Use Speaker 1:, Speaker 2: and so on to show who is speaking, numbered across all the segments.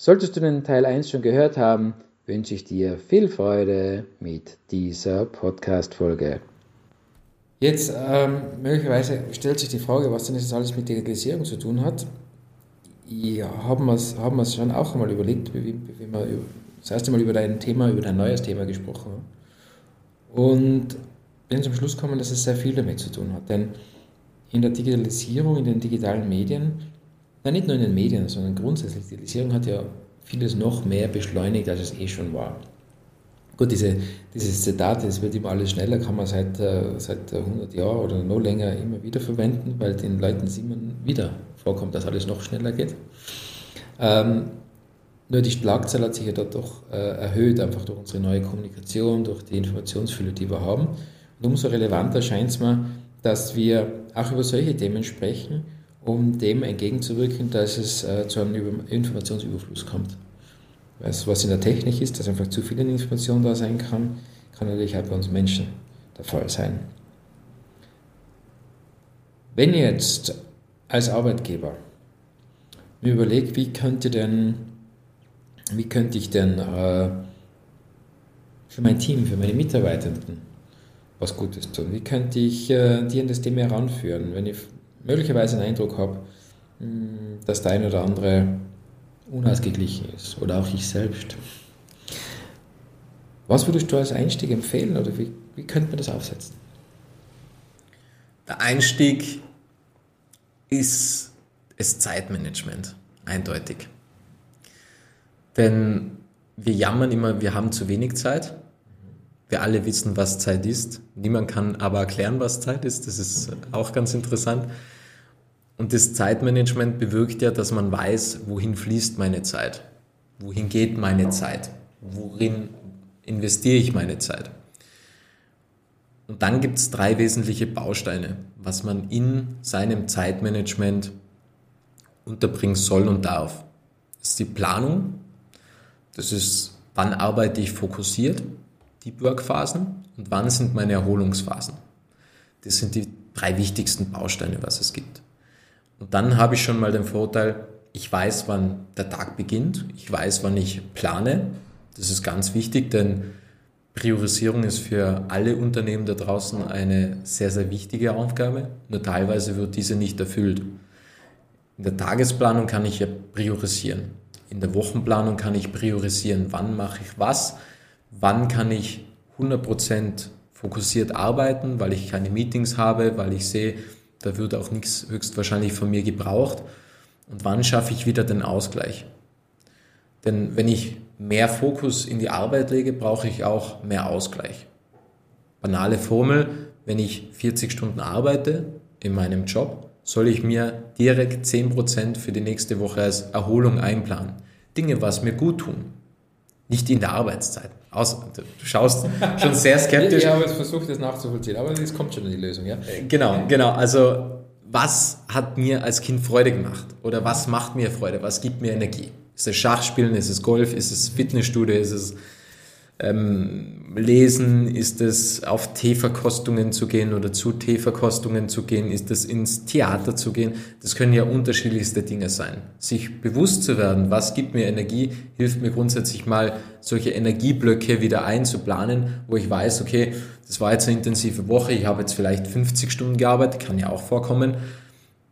Speaker 1: Solltest du den Teil 1 schon gehört haben, wünsche ich dir viel Freude mit dieser Podcast-Folge. Jetzt ähm, möglicherweise stellt sich die Frage, was denn das alles mit Digitalisierung zu tun hat. Ich haben wir es schon auch einmal überlegt, wie, wie wir das erste Mal über dein Thema, über dein neues Thema gesprochen haben. Und bin zum Schluss gekommen, dass es sehr viel damit zu tun hat. Denn in der Digitalisierung, in den digitalen Medien Nein, nicht nur in den Medien, sondern grundsätzlich. Die Digitalisierung hat ja vieles noch mehr beschleunigt, als es eh schon war. Gut, diese, dieses Zitat, es wird immer alles schneller, kann man seit, äh, seit 100 Jahren oder noch länger immer wieder verwenden, weil den Leuten immer wieder vorkommt, dass alles noch schneller geht. Ähm, nur die Schlagzahl hat sich ja dort doch äh, erhöht, einfach durch unsere neue Kommunikation, durch die Informationsfülle, die wir haben. Und umso relevanter scheint es mir, dass wir auch über solche Themen sprechen um dem entgegenzuwirken, dass es äh, zu einem Informationsüberfluss kommt. Was, was in der Technik ist, dass einfach zu viel Information da sein kann, kann natürlich auch bei uns Menschen der Fall sein. Wenn ihr jetzt als Arbeitgeber mir überlegt, wie könnte denn, wie könnte ich denn äh, für mein Team, für meine Mitarbeitenden was Gutes tun? Wie könnte ich äh, die an das Thema heranführen? Wenn ich möglicherweise einen Eindruck habe, hm, dass der ein oder andere unausgeglichen ist oder auch ich selbst. Was würdest du als Einstieg empfehlen oder wie, wie könnte man das aufsetzen?
Speaker 2: Der Einstieg ist das Zeitmanagement, eindeutig. Denn wir jammern immer, wir haben zu wenig Zeit. Wir alle wissen, was Zeit ist. Niemand kann aber erklären, was Zeit ist. Das ist auch ganz interessant. Und das Zeitmanagement bewirkt ja, dass man weiß, wohin fließt meine Zeit, wohin geht meine Zeit, worin investiere ich meine Zeit. Und dann gibt es drei wesentliche Bausteine, was man in seinem Zeitmanagement unterbringen soll und darf. Das ist die Planung, das ist, wann arbeite ich fokussiert, die Workphasen und wann sind meine Erholungsphasen. Das sind die drei wichtigsten Bausteine, was es gibt. Und dann habe ich schon mal den Vorteil, ich weiß, wann der Tag beginnt, ich weiß, wann ich plane. Das ist ganz wichtig, denn Priorisierung ist für alle Unternehmen da draußen eine sehr, sehr wichtige Aufgabe. Nur teilweise wird diese nicht erfüllt. In der Tagesplanung kann ich ja priorisieren. In der Wochenplanung kann ich priorisieren, wann mache ich was, wann kann ich 100% fokussiert arbeiten, weil ich keine Meetings habe, weil ich sehe, da wird auch nichts höchstwahrscheinlich von mir gebraucht. Und wann schaffe ich wieder den Ausgleich? Denn wenn ich mehr Fokus in die Arbeit lege, brauche ich auch mehr Ausgleich. Banale Formel, wenn ich 40 Stunden arbeite in meinem Job, soll ich mir direkt 10% für die nächste Woche als Erholung einplanen. Dinge, was mir gut tun. Nicht in der Arbeitszeit. Aus, du schaust schon sehr skeptisch.
Speaker 1: Ich habe jetzt versucht, das nachzuvollziehen, aber es kommt schon in die Lösung, ja?
Speaker 2: Genau, genau. Also, was hat mir als Kind Freude gemacht? Oder was macht mir Freude? Was gibt mir Energie? Ist es Schachspielen? Ist es Golf? Ist es Fitnessstudio? Ist es ähm, lesen? Ist es auf Teeverkostungen zu gehen oder zu Teeverkostungen zu gehen? Ist es ins Theater zu gehen? Das können ja unterschiedlichste Dinge sein. Sich bewusst zu werden, was gibt mir Energie, hilft mir grundsätzlich mal, solche Energieblöcke wieder einzuplanen, wo ich weiß, okay, das war jetzt eine intensive Woche, ich habe jetzt vielleicht 50 Stunden gearbeitet, kann ja auch vorkommen.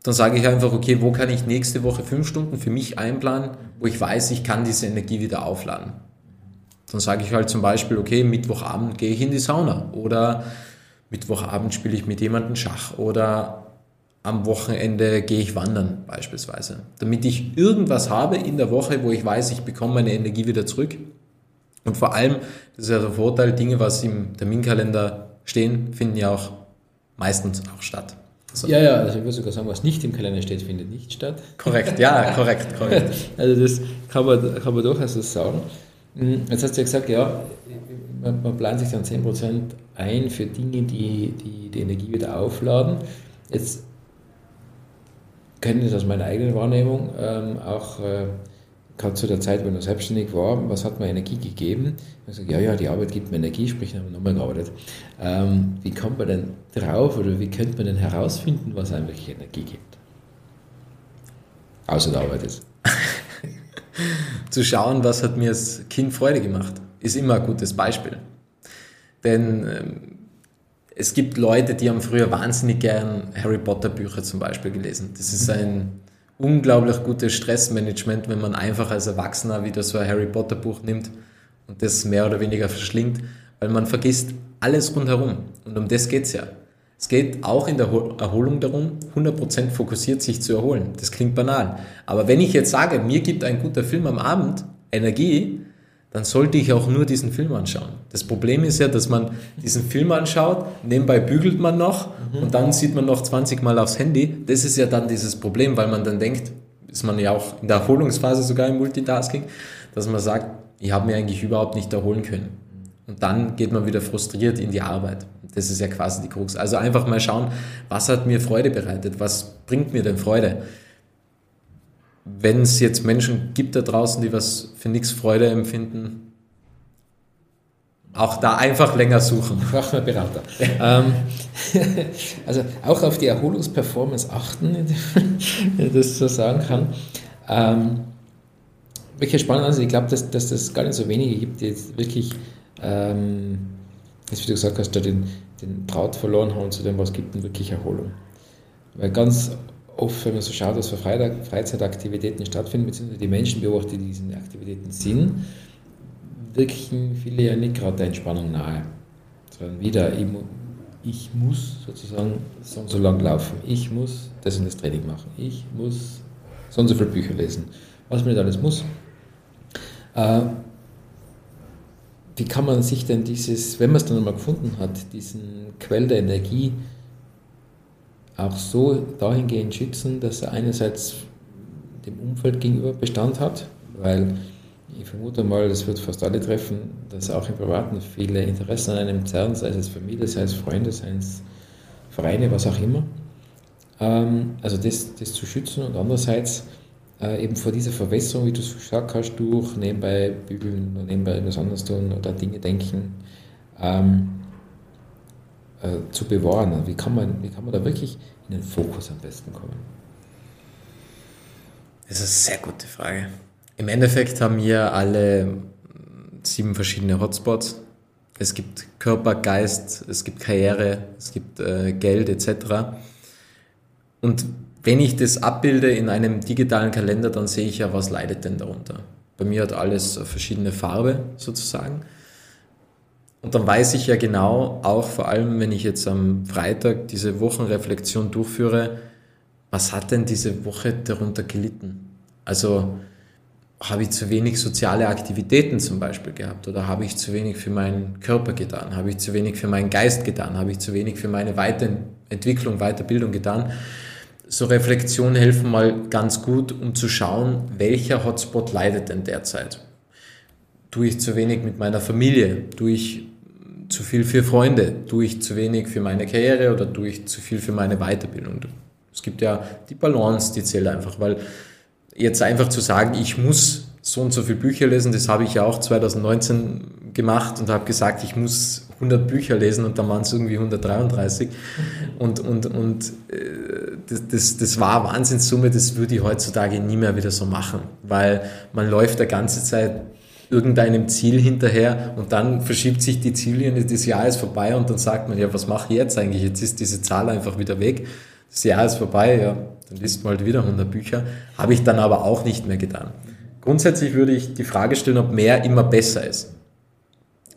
Speaker 2: Dann sage ich einfach, okay, wo kann ich nächste Woche fünf Stunden für mich einplanen, wo ich weiß, ich kann diese Energie wieder aufladen. Dann sage ich halt zum Beispiel, okay, Mittwochabend gehe ich in die Sauna oder Mittwochabend spiele ich mit jemandem Schach oder am Wochenende gehe ich wandern beispielsweise. Damit ich irgendwas habe in der Woche, wo ich weiß, ich bekomme meine Energie wieder zurück. Und vor allem, das ist ja der Vorteil, Dinge, was im Terminkalender stehen, finden ja auch meistens auch statt.
Speaker 1: So. Ja, ja, also ich würde sogar sagen, was nicht im Kalender steht, findet nicht statt.
Speaker 2: Korrekt, ja, korrekt, korrekt.
Speaker 1: also das kann man, kann man durchaus so sagen. Hm, jetzt hast du ja gesagt, ja, man, plant sich dann 10% ein für Dinge, die, die die Energie wieder aufladen. Jetzt kenne ich das aus meiner eigenen Wahrnehmung ähm, auch äh, gerade zu der Zeit, wenn er selbstständig war, was hat mir Energie gegeben? Ich sage, ja, ja, die Arbeit gibt mir Energie, sprich, haben wir nochmal gearbeitet. Ähm, wie kommt man denn drauf oder wie könnte man denn herausfinden, was einem wirklich Energie gibt? Außer der Arbeit ist.
Speaker 2: zu schauen, was hat mir als Kind Freude gemacht, ist immer ein gutes Beispiel. Denn ähm, es gibt Leute, die haben früher wahnsinnig gern Harry Potter Bücher zum Beispiel gelesen. Das ist ein unglaublich gutes Stressmanagement, wenn man einfach als Erwachsener wieder so ein Harry Potter Buch nimmt und das mehr oder weniger verschlingt, weil man vergisst alles rundherum. Und um das geht's ja. Es geht auch in der Erholung darum, 100% fokussiert sich zu erholen. Das klingt banal. Aber wenn ich jetzt sage, mir gibt ein guter Film am Abend Energie, dann sollte ich auch nur diesen Film anschauen. Das Problem ist ja, dass man diesen Film anschaut, nebenbei bügelt man noch mhm. und dann sieht man noch 20 Mal aufs Handy. Das ist ja dann dieses Problem, weil man dann denkt, ist man ja auch in der Erholungsphase sogar im Multitasking, dass man sagt, ich habe mir eigentlich überhaupt nicht erholen können. Und dann geht man wieder frustriert in die Arbeit. Das ist ja quasi die Krux. Also einfach mal schauen, was hat mir Freude bereitet? Was bringt mir denn Freude? wenn es jetzt Menschen gibt da draußen, die was für nichts Freude empfinden, auch da einfach länger suchen.
Speaker 1: Braucht man Berater. ähm, also auch auf die Erholungsperformance achten, wenn ich das so sagen kann. Ähm, wirklich spannend, also ich glaube, dass, dass das gar nicht so wenige gibt, die jetzt wirklich, ähm, wie du gesagt hast, da den, den Braut verloren haben zu dem, was gibt denn wirklich Erholung. Weil ganz oft, wenn man so schaut, was für Freizeitaktivitäten stattfinden, beziehungsweise die Menschen beobachtet, die diesen Aktivitäten sind, wirken viele ja nicht gerade der Entspannung nahe. Sondern wieder, ich muss sozusagen so, so lang laufen, ich muss das und das Training machen, ich muss so und so viele Bücher lesen, was man nicht alles muss. Äh, wie kann man sich denn dieses, wenn man es dann einmal gefunden hat, diesen Quell der Energie auch so dahingehend schützen, dass er einerseits dem Umfeld gegenüber Bestand hat, weil ich vermute mal, das wird fast alle treffen, dass auch im Privaten viele Interessen an einem zerren, sei es Familie, sei es Freunde, sei es Vereine, was auch immer. Ähm, also das, das zu schützen und andererseits äh, eben vor dieser Verwässerung, wie du es gesagt hast, durch nebenbei bügeln oder nebenbei etwas anderes tun oder Dinge denken, ähm, äh, zu bewahren? Wie kann, man, wie kann man da wirklich in den Fokus am besten kommen?
Speaker 2: Das ist eine sehr gute Frage. Im Endeffekt haben wir alle sieben verschiedene Hotspots. Es gibt Körper, Geist, es gibt Karriere, es gibt äh, Geld etc. Und wenn ich das abbilde in einem digitalen Kalender, dann sehe ich ja, was leidet denn darunter. Bei mir hat alles verschiedene Farbe sozusagen. Und dann weiß ich ja genau, auch vor allem, wenn ich jetzt am Freitag diese Wochenreflexion durchführe, was hat denn diese Woche darunter gelitten? Also habe ich zu wenig soziale Aktivitäten zum Beispiel gehabt oder habe ich zu wenig für meinen Körper getan? Habe ich zu wenig für meinen Geist getan? Habe ich zu wenig für meine Weiterentwicklung, Weiterbildung getan? So Reflexionen helfen mal ganz gut, um zu schauen, welcher Hotspot leidet denn derzeit? Tue ich zu wenig mit meiner Familie? Tue ich zu viel für Freunde? Tue ich zu wenig für meine Karriere oder tue ich zu viel für meine Weiterbildung? Es gibt ja die Balance, die zählt einfach, weil jetzt einfach zu sagen, ich muss so und so viele Bücher lesen, das habe ich ja auch 2019 gemacht und habe gesagt, ich muss 100 Bücher lesen und dann waren es irgendwie 133 und, und, und äh, das, das, das war Wahnsinnssumme, das würde ich heutzutage nie mehr wieder so machen, weil man läuft der ganze Zeit irgendeinem Ziel hinterher und dann verschiebt sich die Ziellinie des Jahres vorbei und dann sagt man, ja, was mache ich jetzt eigentlich? Jetzt ist diese Zahl einfach wieder weg. Das Jahr ist vorbei, ja, dann liest man halt wieder 100 Bücher. Habe ich dann aber auch nicht mehr getan. Grundsätzlich würde ich die Frage stellen, ob mehr immer besser ist.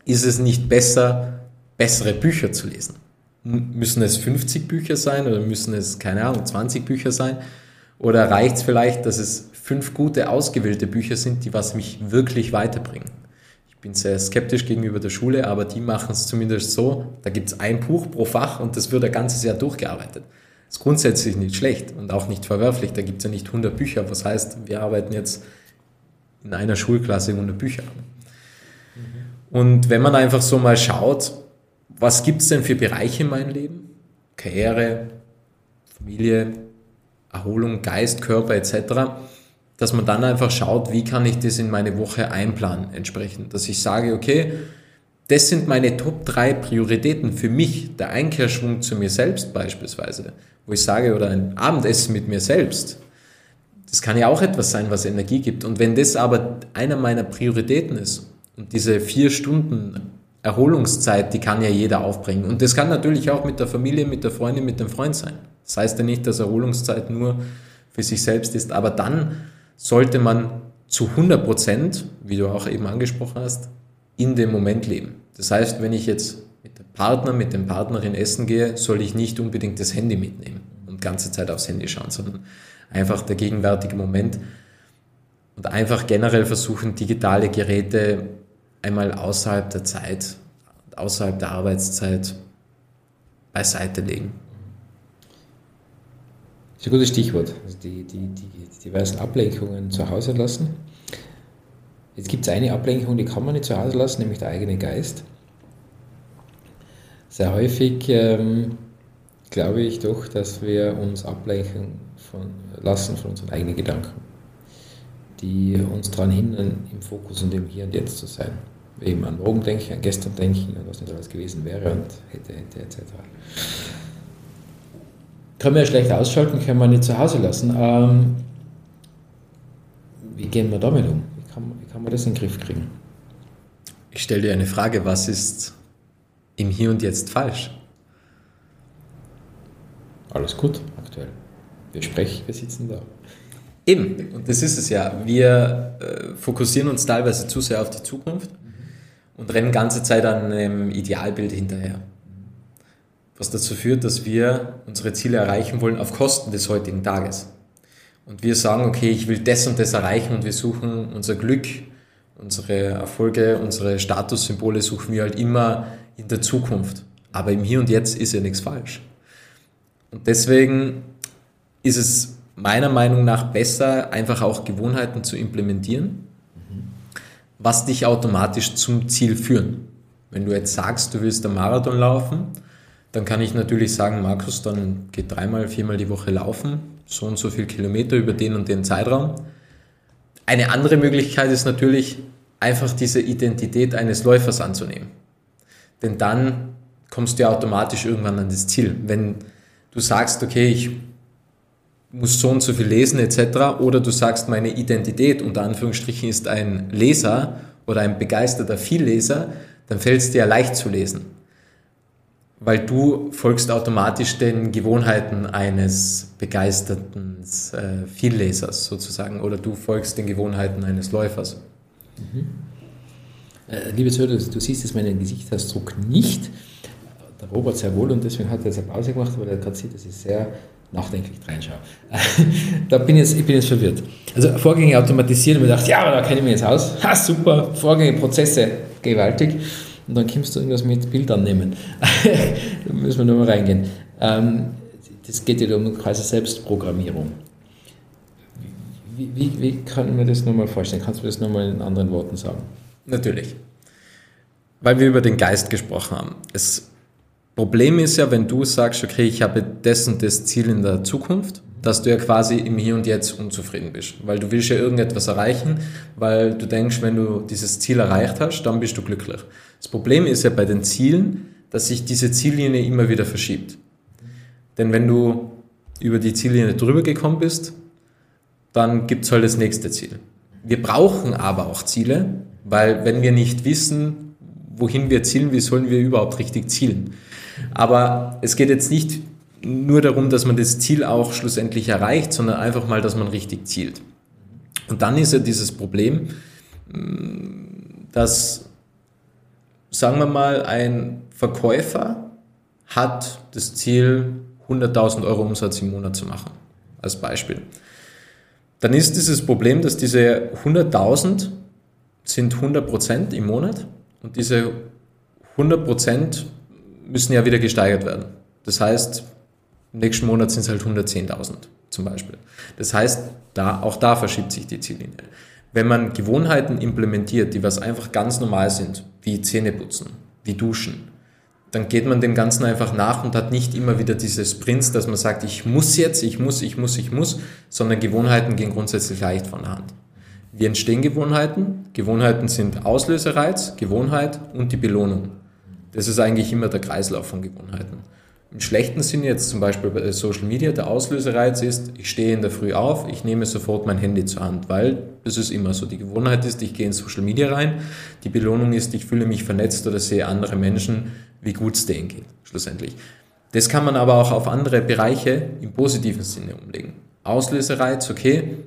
Speaker 2: Ist es nicht besser, bessere Bücher zu lesen? Müssen es 50 Bücher sein oder müssen es, keine Ahnung, 20 Bücher sein? Oder reicht es vielleicht, dass es fünf gute ausgewählte Bücher sind, die was mich wirklich weiterbringen? Ich bin sehr skeptisch gegenüber der Schule, aber die machen es zumindest so, da gibt es ein Buch pro Fach und das wird ein ganzes Jahr durchgearbeitet. Das ist grundsätzlich nicht schlecht und auch nicht verwerflich. Da gibt es ja nicht 100 Bücher, was heißt, wir arbeiten jetzt in einer Schulklasse 100 Bücher an. Und wenn man einfach so mal schaut, was gibt es denn für Bereiche in meinem Leben? Karriere, Familie, Erholung, Geist, Körper etc., dass man dann einfach schaut, wie kann ich das in meine Woche einplanen entsprechend. Dass ich sage, okay, das sind meine Top 3 Prioritäten für mich, der Einkehrschwung zu mir selbst beispielsweise, wo ich sage, oder ein Abendessen mit mir selbst. Das kann ja auch etwas sein, was Energie gibt. Und wenn das aber einer meiner Prioritäten ist und diese vier Stunden Erholungszeit, die kann ja jeder aufbringen. Und das kann natürlich auch mit der Familie, mit der Freundin, mit dem Freund sein. Das heißt ja nicht, dass Erholungszeit nur für sich selbst ist, aber dann sollte man zu 100 Prozent, wie du auch eben angesprochen hast, in dem Moment leben. Das heißt, wenn ich jetzt mit dem Partner, mit dem Partnerin essen gehe, soll ich nicht unbedingt das Handy mitnehmen und ganze Zeit aufs Handy schauen, sondern einfach der gegenwärtige Moment und einfach generell versuchen, digitale Geräte einmal außerhalb der Zeit, außerhalb der Arbeitszeit beiseite legen.
Speaker 1: Das ist ein gutes Stichwort. Also die, die, die, diversen Ablenkungen zu Hause lassen. Jetzt gibt es eine Ablenkung, die kann man nicht zu Hause lassen, nämlich der eigene Geist. Sehr häufig ähm, glaube ich doch, dass wir uns ablenken von, lassen von unseren eigenen Gedanken, die uns daran hindern, im Fokus und im Hier und Jetzt zu sein. Eben an morgen denken, an gestern denken, an was nicht alles gewesen wäre und hätte, hätte, etc können wir ja schlecht ausschalten, können wir nicht zu Hause lassen. Ähm, wie gehen wir damit um? Wie kann, wie kann man das in den Griff kriegen?
Speaker 2: Ich stelle dir eine Frage, was ist im Hier und Jetzt falsch?
Speaker 1: Alles gut, aktuell. Wir sprechen, wir sitzen da.
Speaker 2: Eben, und das ist es ja. Wir äh, fokussieren uns teilweise zu sehr auf die Zukunft und rennen ganze Zeit an einem Idealbild hinterher was dazu führt, dass wir unsere Ziele erreichen wollen auf Kosten des heutigen Tages. Und wir sagen, okay, ich will das und das erreichen und wir suchen unser Glück, unsere Erfolge, unsere Statussymbole suchen wir halt immer in der Zukunft. Aber im Hier und Jetzt ist ja nichts falsch. Und deswegen ist es meiner Meinung nach besser, einfach auch Gewohnheiten zu implementieren, was dich automatisch zum Ziel führen. Wenn du jetzt sagst, du willst einen Marathon laufen, dann kann ich natürlich sagen, Markus, dann geht dreimal, viermal die Woche laufen, so und so viel Kilometer über den und den Zeitraum. Eine andere Möglichkeit ist natürlich, einfach diese Identität eines Läufers anzunehmen. Denn dann kommst du ja automatisch irgendwann an das Ziel. Wenn du sagst, okay, ich muss so und so viel lesen etc. oder du sagst, meine Identität unter Anführungsstrichen ist ein Leser oder ein begeisterter Vielleser, dann fällt es dir leicht zu lesen weil du folgst automatisch den Gewohnheiten eines begeisterten äh, Viellesers sozusagen oder du folgst den Gewohnheiten eines Läufers.
Speaker 1: Mhm. Äh, liebe Zuhörer, du siehst jetzt meinen Gesichtsausdruck nicht. Der Robert sehr wohl und deswegen hat er jetzt eine Pause gemacht, weil er gerade sieht, dass ich sehr nachdenklich reinschaue. da bin ich, jetzt, ich bin jetzt verwirrt. Also Vorgänge automatisieren und mir gedacht, ja, da kenne ich mich jetzt aus. Ha, super, Vorgänge, Prozesse, gewaltig und dann kommst du irgendwas mit Bildern nehmen. da müssen wir nur mal reingehen. Ähm, das geht ja um quasi Selbstprogrammierung. Wie, wie, wie kann man das nochmal vorstellen? Kannst du das nochmal in anderen Worten sagen?
Speaker 2: Natürlich. Weil wir über den Geist gesprochen haben. Das Problem ist ja, wenn du sagst, okay, ich habe das und das Ziel in der Zukunft, dass du ja quasi im Hier und Jetzt unzufrieden bist. Weil du willst ja irgendetwas erreichen, weil du denkst, wenn du dieses Ziel erreicht hast, dann bist du glücklich. Das Problem ist ja bei den Zielen, dass sich diese Ziellinie immer wieder verschiebt. Denn wenn du über die Ziellinie drüber gekommen bist, dann gibt es halt das nächste Ziel. Wir brauchen aber auch Ziele, weil wenn wir nicht wissen, wohin wir zielen, wie sollen wir überhaupt richtig zielen? Aber es geht jetzt nicht nur darum, dass man das Ziel auch schlussendlich erreicht, sondern einfach mal, dass man richtig zielt. Und dann ist ja dieses Problem, dass, sagen wir mal, ein Verkäufer hat das Ziel, 100.000 Euro Umsatz im Monat zu machen, als Beispiel. Dann ist dieses Problem, dass diese 100.000 sind 100% im Monat und diese 100% müssen ja wieder gesteigert werden. Das heißt, Im nächsten Monat sind es halt 110.000 zum Beispiel. Das heißt, da, auch da verschiebt sich die Ziellinie. Wenn man Gewohnheiten implementiert, die was einfach ganz normal sind, wie Zähneputzen, wie Duschen, dann geht man dem Ganzen einfach nach und hat nicht immer wieder diese Sprints, dass man sagt, ich muss jetzt, ich muss, ich muss, ich muss, sondern Gewohnheiten gehen grundsätzlich leicht von der Hand. Wie entstehen Gewohnheiten? Gewohnheiten sind Auslösereiz, Gewohnheit und die Belohnung. Das ist eigentlich immer der Kreislauf von Gewohnheiten. Im schlechten Sinne jetzt zum Beispiel bei Social Media, der Auslösereiz ist, ich stehe in der Früh auf, ich nehme sofort mein Handy zur Hand, weil das ist immer so. Die Gewohnheit ist, ich gehe in Social Media rein. Die Belohnung ist, ich fühle mich vernetzt oder sehe andere Menschen, wie gut es denen geht, schlussendlich. Das kann man aber auch auf andere Bereiche im positiven Sinne umlegen. Auslösereiz, okay,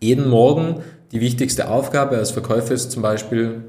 Speaker 2: jeden Morgen die wichtigste Aufgabe als Verkäufer ist zum Beispiel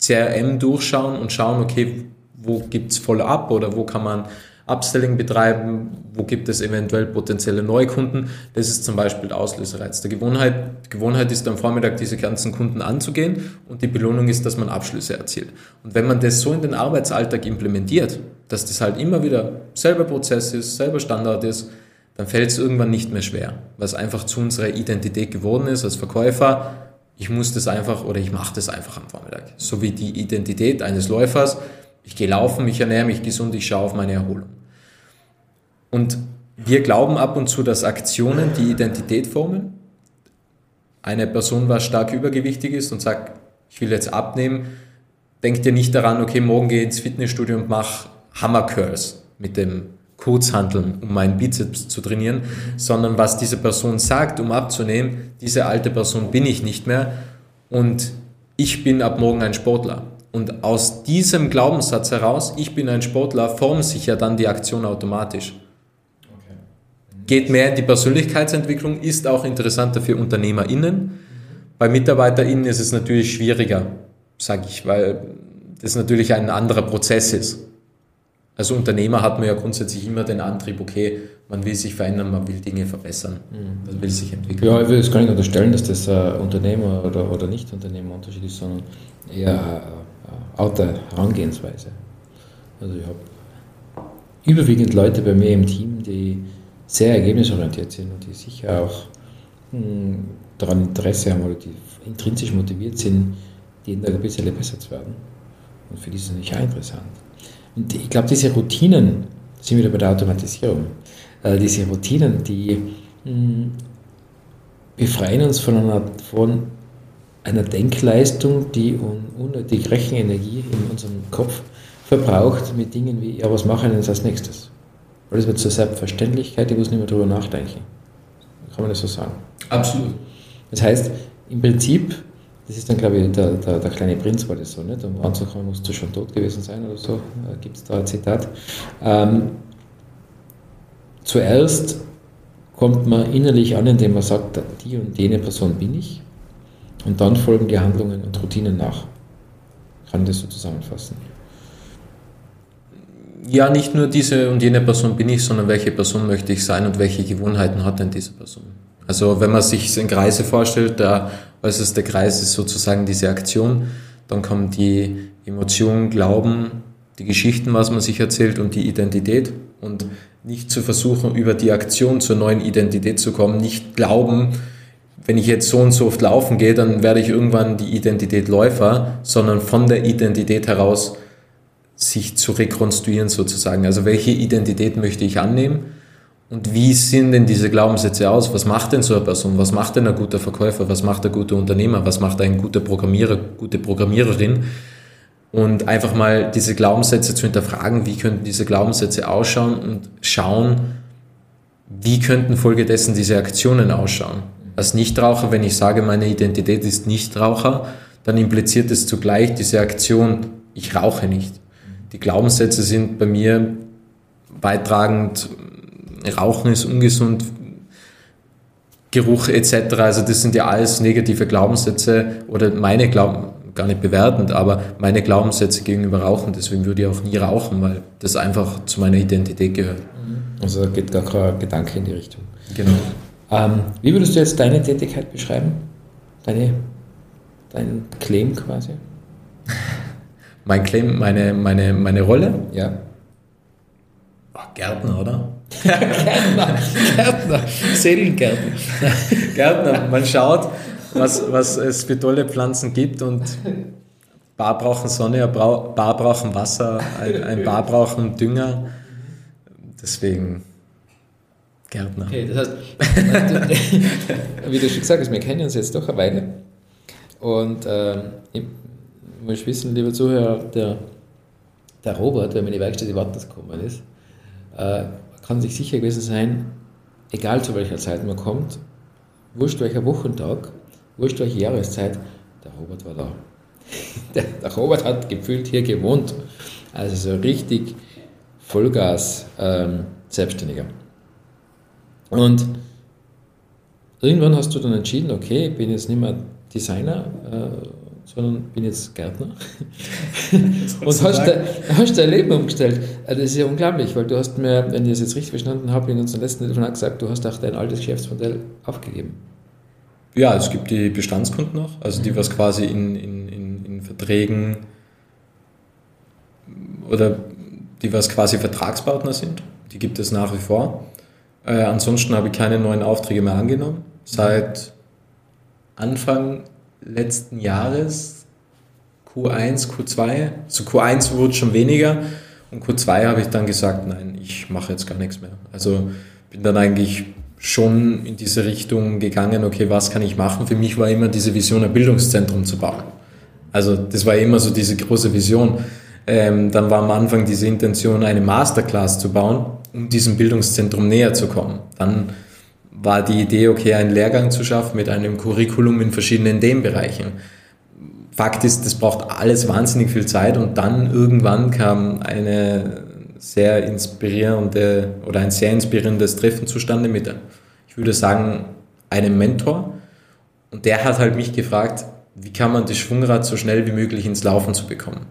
Speaker 2: CRM durchschauen und schauen, okay, wo gibt's Follow-up oder wo kann man Upselling betreiben, wo gibt es eventuell potenzielle Neukunden. Das ist zum Beispiel der Auslösereiz. Der Gewohnheit, Gewohnheit ist am Vormittag diese ganzen Kunden anzugehen und die Belohnung ist, dass man Abschlüsse erzielt. Und wenn man das so in den Arbeitsalltag implementiert, dass das halt immer wieder selber Prozess ist, selber Standard ist, dann fällt es irgendwann nicht mehr schwer, was einfach zu unserer Identität geworden ist als Verkäufer. Ich muss das einfach oder ich mache das einfach am Vormittag. So wie die Identität eines Läufers ich gehe laufen, ich ernähre mich gesund, ich schaue auf meine Erholung. Und wir glauben ab und zu, dass Aktionen die Identität formen. Eine Person, was stark übergewichtig ist und sagt, ich will jetzt abnehmen, denkt ihr nicht daran, okay, morgen gehe ins Fitnessstudio und mache Hammer Curls mit dem Kurzhanteln, um meinen Bizeps zu trainieren, sondern was diese Person sagt, um abzunehmen, diese alte Person bin ich nicht mehr und ich bin ab morgen ein Sportler. Und aus diesem Glaubenssatz heraus, ich bin ein Sportler, formt sich ja dann die Aktion automatisch. Geht mehr in die Persönlichkeitsentwicklung, ist auch interessanter für UnternehmerInnen. Bei MitarbeiterInnen ist es natürlich schwieriger, sage ich, weil das natürlich ein anderer Prozess ist. Als Unternehmer hat man ja grundsätzlich immer den Antrieb, okay, man will sich verändern, man will Dinge verbessern, mhm. man will sich entwickeln.
Speaker 1: Ja, ich will es gar nicht unterstellen, dass das ein Unternehmer oder, oder Nicht-Unternehmer Unterschied ist, sondern eher Outer Herangehensweise. Also ich habe überwiegend Leute bei mir im Team, die sehr ergebnisorientiert sind und die sicher auch mh, hm, daran Interesse haben oder die intrinsisch motiviert sind, jeden Tag ein bisschen besser zu werden. Und für die ist es auch interessant. Und ich glaube, diese Routinen, sind wieder bei der Automatisierung, äh, diese Routinen, die mh, hm, befreien uns von einer, von einer Denkleistung, die unnötig Rechenenergie in unserem Kopf verbraucht mit Dingen wie, ja, was mache ich denn jetzt als nächstes? Weil das wird zur Selbstverständlichkeit, ich muss nicht mehr darüber nachdenken. Kann man das so sagen?
Speaker 2: Absolut.
Speaker 1: Das heißt, im Prinzip, das ist dann, glaube ich, der, der, der kleine Prinz war das so, nicht? Um anzukommen, musst du schon tot gewesen sein oder so, äh, gibt es da ein Zitat. Ähm, zuerst kommt man innerlich an, indem man sagt, die und jene Person bin ich. Und dann folgen die Handlungen und Routinen nach. Kann das so zusammenfassen?
Speaker 2: Ja, nicht nur diese und jene Person bin ich, sondern welche Person möchte ich sein und welche Gewohnheiten hat denn diese Person? Also wenn man sich in Kreise vorstellt, der äußerste Kreis ist sozusagen diese Aktion, dann kommen die Emotionen, Glauben, die Geschichten, was man sich erzählt und die Identität. Und nicht zu versuchen, über die Aktion zur neuen Identität zu kommen, nicht glauben, wenn ich jetzt so und so oft laufen gehe, dann werde ich irgendwann die Identität Läufer, sondern von der Identität heraus sich zu rekonstruieren sozusagen. Also welche Identität möchte ich annehmen und wie sehen denn diese Glaubenssätze aus? Was macht denn so eine Person? Was macht denn ein guter Verkäufer? Was macht ein guter Unternehmer? Was macht ein guter Programmierer, gute Programmiererin? Und einfach mal diese Glaubenssätze zu hinterfragen, wie könnten diese Glaubenssätze ausschauen und schauen, wie könnten folgedessen diese Aktionen ausschauen als Nichtraucher, wenn ich sage, meine Identität ist Nichtraucher, dann impliziert es zugleich diese Aktion, ich rauche nicht. Die Glaubenssätze sind bei mir beitragend, Rauchen ist ungesund, Geruch etc. Also das sind ja alles negative Glaubenssätze oder meine Glauben, gar nicht bewertend, aber meine Glaubenssätze gegenüber Rauchen. Deswegen würde ich auch nie rauchen, weil das einfach zu meiner Identität gehört.
Speaker 1: Also da geht gar kein Gedanke in die Richtung.
Speaker 2: Genau.
Speaker 1: Ähm, wie würdest du jetzt deine Tätigkeit beschreiben? Deine, dein Claim quasi?
Speaker 2: mein Claim, meine, meine, meine Rolle?
Speaker 1: Ja.
Speaker 2: Oh, Gärtner, oder?
Speaker 1: Gärtner, Gärtner, Seelengärtner.
Speaker 2: Gärtner, man schaut, was, was es für tolle Pflanzen gibt und ein paar brauchen Sonne, ein paar brauchen Wasser, ein, ein paar brauchen Dünger. Deswegen Gärtner.
Speaker 1: Okay, das heißt, wie du schon gesagt hast, wir kennen uns jetzt doch eine Weile. Und äh, ich muss wissen, lieber Zuhörer, der, der Robert, wenn man in die Werkstatt Watters gekommen ist, äh, kann sich sicher gewesen sein, egal zu welcher Zeit man kommt, wurscht welcher Wochentag, wurscht welche Jahreszeit, der Robert war da. Der, der Robert hat gefühlt hier gewohnt. Also so richtig Vollgas ähm, Selbstständiger. Und irgendwann hast du dann entschieden, okay, ich bin jetzt nicht mehr Designer, äh, sondern bin jetzt Gärtner. und hast, de, hast dein Leben umgestellt. Also das ist ja unglaublich, weil du hast mir, wenn ich das jetzt richtig verstanden habe, in unserem letzten Telefonat gesagt, du hast auch dein altes Geschäftsmodell aufgegeben.
Speaker 2: Ja, es gibt die Bestandskunden noch, also die, was quasi in, in, in, in Verträgen oder die, was quasi Vertragspartner sind, die gibt es nach wie vor. Äh, ansonsten habe ich keine neuen Aufträge mehr angenommen. Seit Anfang letzten Jahres, Q1, Q2, zu Q1 wurde es schon weniger und Q2 habe ich dann gesagt, nein, ich mache jetzt gar nichts mehr. Also bin dann eigentlich schon in diese Richtung gegangen, okay, was kann ich machen? Für mich war immer diese Vision, ein Bildungszentrum zu bauen. Also das war immer so diese große Vision. Ähm, dann war am Anfang diese Intention, eine Masterclass zu bauen, um diesem Bildungszentrum näher zu kommen. Dann war die Idee, okay, einen Lehrgang zu schaffen mit einem Curriculum in verschiedenen Themenbereichen. Fakt ist, das braucht alles wahnsinnig viel Zeit und dann irgendwann kam eine sehr inspirierende oder ein sehr inspirierendes Treffen zustande mit, ich würde sagen, einem Mentor. Und der hat halt mich gefragt, wie kann man das Schwungrad so schnell wie möglich ins Laufen zu bekommen?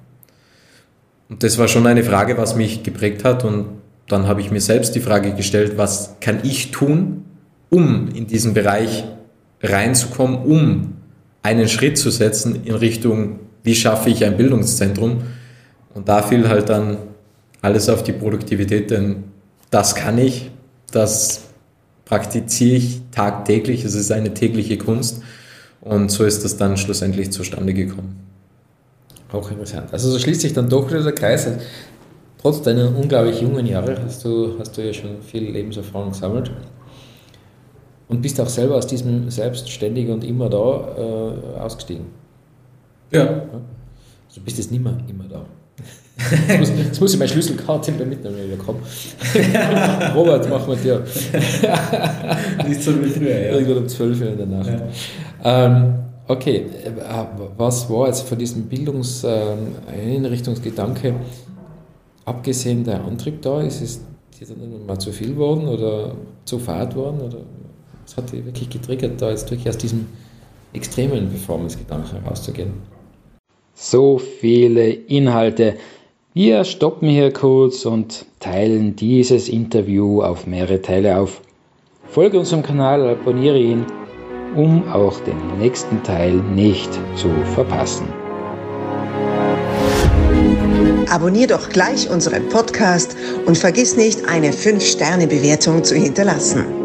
Speaker 2: Und das war schon eine Frage, was mich geprägt hat. Und dann habe ich mir selbst die Frage gestellt, was kann ich tun, um in diesen Bereich reinzukommen, um einen Schritt zu setzen in Richtung, wie schaffe ich ein Bildungszentrum? Und da fiel halt dann alles auf die Produktivität, denn das kann ich, das praktiziere ich tagtäglich, es ist eine tägliche Kunst und so ist das dann schlussendlich zustande gekommen.
Speaker 1: Auch interessant. Also so schließt sich dann doch wieder der Kreis. Trotz deiner unglaublich jungen Jahre hast du, hast du ja schon viel Lebenserfahrung gesammelt und bist auch selber aus diesem selbstständig und immer da äh, ausgestiegen.
Speaker 2: Ja.
Speaker 1: Also bist jetzt nicht mehr immer da. Jetzt muss, jetzt muss ich meine Schlüsselkarte mitnehmen, wenn ich wieder komme. Robert, machen wir dir.
Speaker 2: Nicht so wie früher, ja.
Speaker 1: Irgendwann um 12 Uhr in der Nacht. Ja. Ähm, okay, äh, was war jetzt von diesem Bildungseinrichtungsgedanke, ähm, abgesehen der Antrieb da? Ist es dir dann mal zu viel geworden oder zu fad worden? Oder was hat dich wirklich getriggert, da jetzt wirklich aus diesem extremen Performance-Gedanken herauszugehen? So viele Inhalte. Wir stoppen hier kurz und teilen dieses Interview auf mehrere Teile auf. Folge unserem Kanal, abonniere ihn, um auch den nächsten Teil nicht zu verpassen.
Speaker 3: Abonnier doch gleich unseren Podcast und vergiss nicht, eine 5-Sterne-Bewertung zu hinterlassen.